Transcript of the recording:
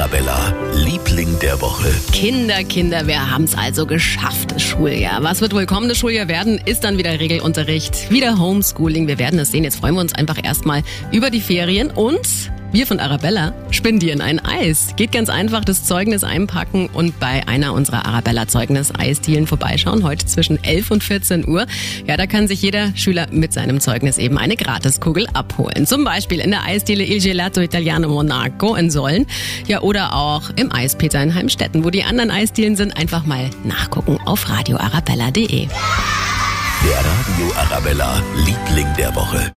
Arabella, Liebling der Woche. Kinder, Kinder, wir haben es also geschafft, das Schuljahr. Was wird wohl kommendes Schuljahr werden? Ist dann wieder Regelunterricht, wieder Homeschooling. Wir werden es sehen. Jetzt freuen wir uns einfach erstmal über die Ferien und wir von Arabella spendieren ein Eis. Geht ganz einfach, das Zeugnis einpacken und bei einer unserer Arabella-Zeugnis-Eisdielen vorbeischauen. Heute zwischen 11 und 14 Uhr. Ja, da kann sich jeder Schüler mit seinem Zeugnis eben eine Gratiskugel abholen. Zum Beispiel in der Eisdiele Il Gelato Italiano Monaco in Sollen. Ja, oder auch im Eispeter in Heimstetten. Wo die anderen Eisdielen sind, einfach mal nachgucken auf radioarabella.de. Der Radio Arabella, Liebling der Woche.